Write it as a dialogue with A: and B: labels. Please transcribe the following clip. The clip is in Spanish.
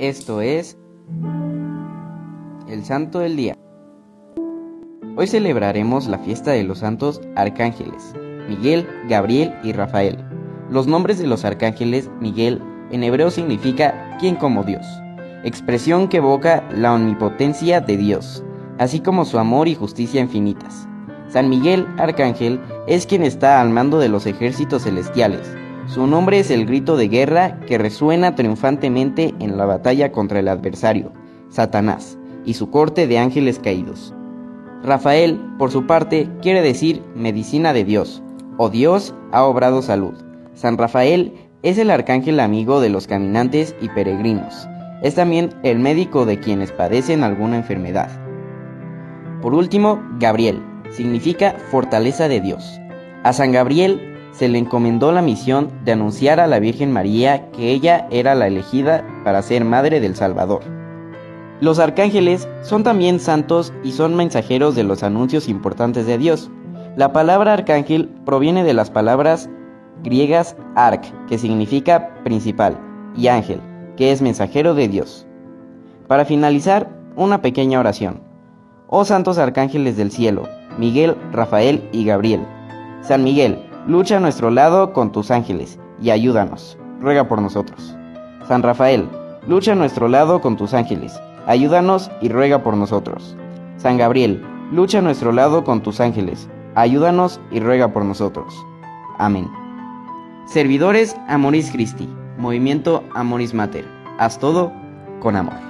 A: Esto es el Santo del Día. Hoy celebraremos la fiesta de los santos arcángeles, Miguel, Gabriel y Rafael. Los nombres de los arcángeles, Miguel, en hebreo significa quien como Dios, expresión que evoca la omnipotencia de Dios, así como su amor y justicia infinitas. San Miguel, arcángel, es quien está al mando de los ejércitos celestiales su nombre es el grito de guerra que resuena triunfantemente en la batalla contra el adversario, Satanás, y su corte de ángeles caídos. Rafael, por su parte, quiere decir medicina de Dios, o Dios ha obrado salud. San Rafael es el arcángel amigo de los caminantes y peregrinos. Es también el médico de quienes padecen alguna enfermedad. Por último, Gabriel significa fortaleza de Dios. A San Gabriel se le encomendó la misión de anunciar a la Virgen María que ella era la elegida para ser madre del Salvador. Los arcángeles son también santos y son mensajeros de los anuncios importantes de Dios. La palabra arcángel proviene de las palabras griegas arc, que significa principal, y ángel, que es mensajero de Dios. Para finalizar, una pequeña oración. Oh santos arcángeles del cielo, Miguel, Rafael y Gabriel. San Miguel, Lucha a nuestro lado con tus ángeles y ayúdanos. Ruega por nosotros. San Rafael, lucha a nuestro lado con tus ángeles. Ayúdanos y ruega por nosotros. San Gabriel, lucha a nuestro lado con tus ángeles. Ayúdanos y ruega por nosotros. Amén. Servidores Amoris Christi, Movimiento Amoris Mater. Haz todo con amor.